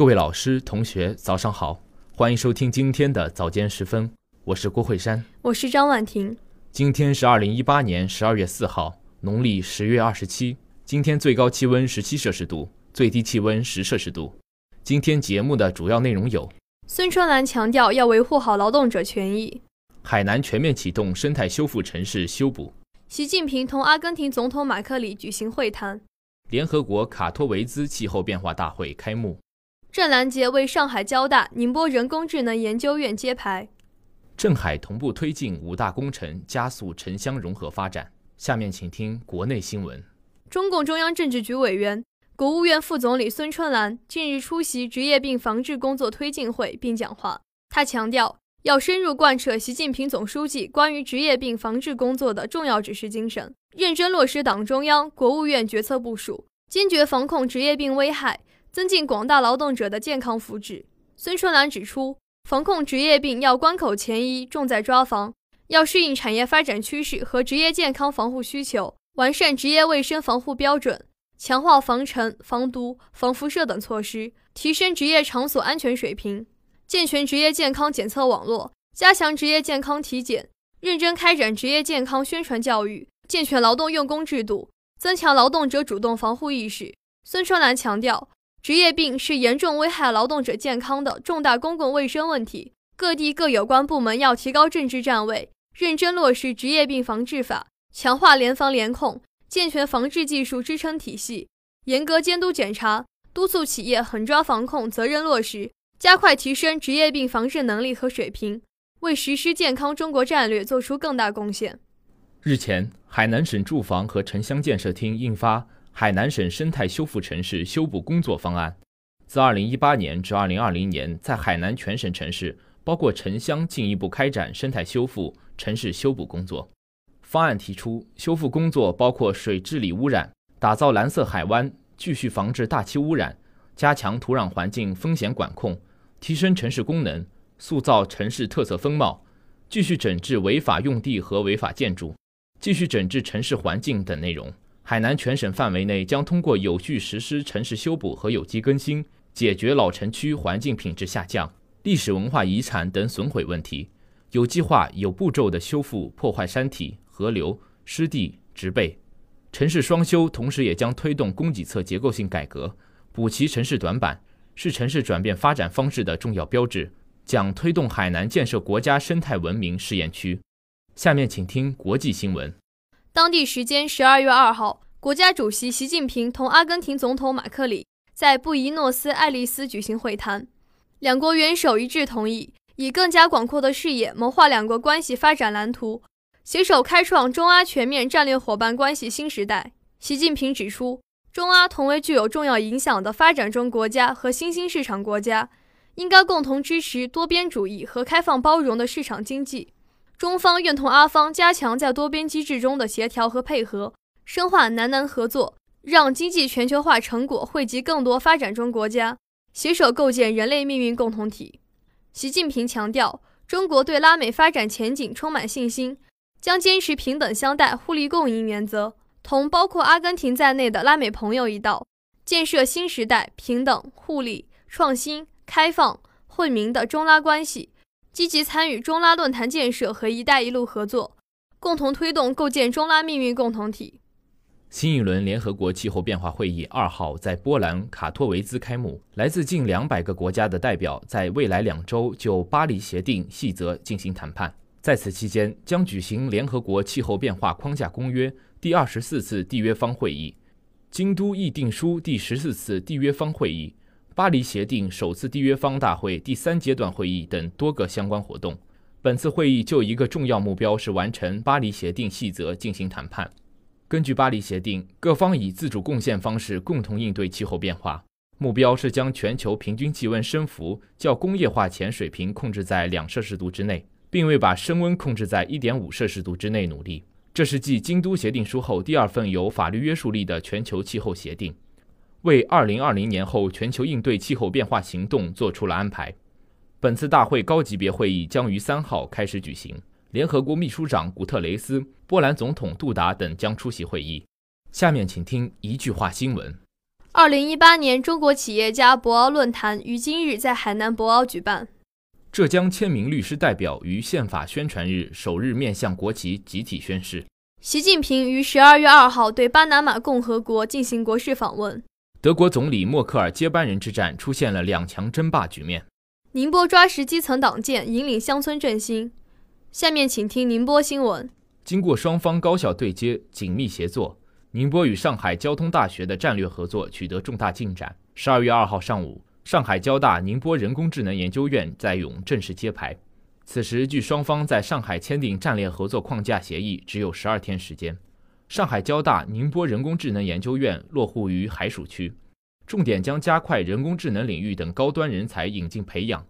各位老师、同学，早上好，欢迎收听今天的早间时分，我是郭慧山，我是张婉婷。今天是二零一八年十二月四号，农历十月二十七。今天最高气温十七摄氏度，最低气温十摄氏度。今天节目的主要内容有：孙春兰强调要维护好劳动者权益；海南全面启动生态修复城市修补；习近平同阿根廷总统马克里举行会谈；联合国卡托维兹气候变化大会开幕；郑兰杰为上海交大宁波人工智能研究院揭牌；郑海同步推进五大工程，加速城乡融合发展。下面请听国内新闻。中共中央政治局委员、国务院副总理孙春兰近日出席职业病防治工作推进会并讲话。他强调，要深入贯彻习近平总书记关于职业病防治工作的重要指示精神，认真落实党中央、国务院决策部署，坚决防控职业病危害，增进广大劳动者的健康福祉。孙春兰指出，防控职业病要关口前移，重在抓防，要适应产业发展趋势和职业健康防护需求。完善职业卫生防护标准，强化防尘、防毒、防辐射等措施，提升职业场所安全水平，健全职业健康检测网络，加强职业健康体检，认真开展职业健康宣传教育，健全劳动用工制度，增强劳动者主动防护意识。孙春兰强调，职业病是严重危害劳动者健康的重大公共卫生问题，各地各有关部门要提高政治站位，认真落实职业病防治法。强化联防联控，健全防治技术支撑体系，严格监督检查，督促企业狠抓防控责任落实，加快提升职业病防治能力和水平，为实施健康中国战略做出更大贡献。日前，海南省住房和城乡建设厅印发《海南省生态修复城市修补工作方案》，自2018年至2020年，在海南全省城市，包括城乡，进一步开展生态修复、城市修补工作。方案提出，修复工作包括水治理污染，打造蓝色海湾，继续防治大气污染，加强土壤环境风险管控，提升城市功能，塑造城市特色风貌，继续整治违法用地和违法建筑，继续整治城市环境等内容。海南全省范围内将通过有序实施城市修补和有机更新，解决老城区环境品质下降、历史文化遗产等损毁问题，有计划、有步骤地修复破坏山体。河流、湿地、植被，城市双修，同时也将推动供给侧结构性改革，补齐城市短板，是城市转变发展方式的重要标志，将推动海南建设国家生态文明试验区。下面请听国际新闻。当地时间十二月二号，国家主席习近平同阿根廷总统马克里在布宜诺斯艾利斯举行会谈，两国元首一致同意以更加广阔的视野谋划两国关系发展蓝图。携手开创中阿全面战略伙伴关系新时代。习近平指出，中阿同为具有重要影响的发展中国家和新兴市场国家，应该共同支持多边主义和开放包容的市场经济。中方愿同阿方加强在多边机制中的协调和配合，深化南南合作，让经济全球化成果惠及更多发展中国家，携手构建人类命运共同体。习近平强调，中国对拉美发展前景充满信心。将坚持平等相待、互利共赢原则，同包括阿根廷在内的拉美朋友一道，建设新时代平等、互利、创新、开放、惠民的中拉关系，积极参与中拉论坛建设和“一带一路”合作，共同推动构建中拉命运共同体。新一轮联合国气候变化会议二号在波兰卡托维兹开幕，来自近两百个国家的代表在未来两周就巴黎协定细则进行谈判。在此期间，将举行联合国气候变化框架公约第二十四次缔约方会议、京都议定书第十四次缔约方会议、巴黎协定首次缔约方大会第三阶段会议等多个相关活动。本次会议就一个重要目标是完成巴黎协定细则进行谈判。根据巴黎协定，各方以自主贡献方式共同应对气候变化，目标是将全球平均气温升幅较工业化前水平控制在两摄氏度之内。并为把升温控制在一点五摄氏度之内努力。这是继京都协定书后第二份有法律约束力的全球气候协定，为2020年后全球应对气候变化行动做出了安排。本次大会高级别会议将于3号开始举行，联合国秘书长古特雷斯、波兰总统杜达等将出席会议。下面请听一句话新闻：二零一八年中国企业家博鳌论坛于今日在海南博鳌举办。浙江千名律师代表于宪法宣传日首日面向国旗集体宣誓。习近平于十二月二号对巴拿马共和国进行国事访问。德国总理默克尔接班人之战出现了两强争霸局面。宁波抓实基层党建，引领乡村振兴。下面请听宁波新闻。经过双方高效对接、紧密协作，宁波与上海交通大学的战略合作取得重大进展。十二月二号上午。上海交大宁波人工智能研究院在甬正式揭牌。此时，距双方在上海签订战略合作框架协议只有十二天时间。上海交大宁波人工智能研究院落户于海曙区，重点将加快人工智能领域等高端人才引进培养，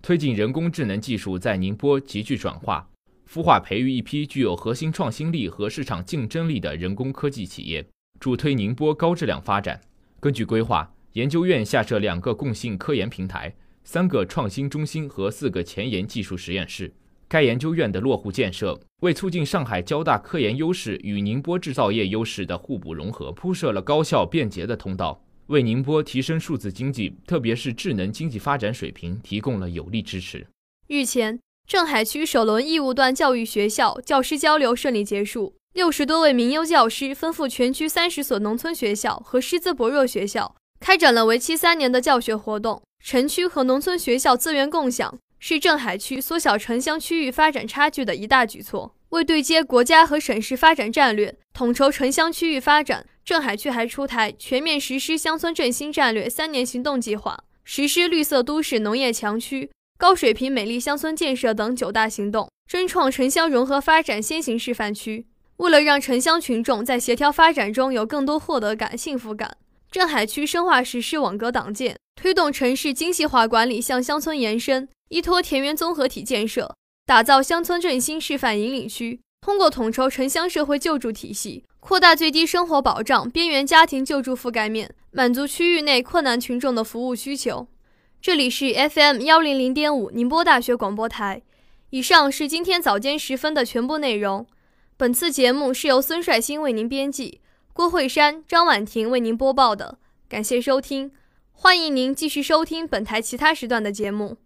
推进人工智能技术在宁波急剧转化，孵化培育一批具有核心创新力和市场竞争力的人工科技企业，助推宁波高质量发展。根据规划。研究院下设两个共性科研平台、三个创新中心和四个前沿技术实验室。该研究院的落户建设，为促进上海交大科研优势与宁波制造业优势的互补融合，铺设了高效便捷的通道，为宁波提升数字经济，特别是智能经济发展水平提供了有力支持。日前，镇海区首轮义务段教育学校教师交流顺利结束，六十多位名优教师奔赴全区三十所农村学校和师资薄弱学校。开展了为期三年的教学活动。城区和农村学校资源共享是镇海区缩小城乡区域发展差距的一大举措。为对接国家和省市发展战略，统筹城乡区域发展，镇海区还出台全面实施乡村振兴战略三年行动计划，实施绿色都市、农业强区、高水平美丽乡村建设等九大行动，争创城乡融合发展先行示范区。为了让城乡群众在协调发展中有更多获得感、幸福感。镇海区深化实施网格党建，推动城市精细化管理向乡村延伸，依托田园综合体建设，打造乡村振兴示范引领区。通过统筹城乡社会救助体系，扩大最低生活保障边缘家庭救助覆盖面，满足区域内困难群众的服务需求。这里是 FM 幺零零点五宁波大学广播台。以上是今天早间时分的全部内容。本次节目是由孙帅新为您编辑。郭慧山、张婉婷为您播报的，感谢收听，欢迎您继续收听本台其他时段的节目。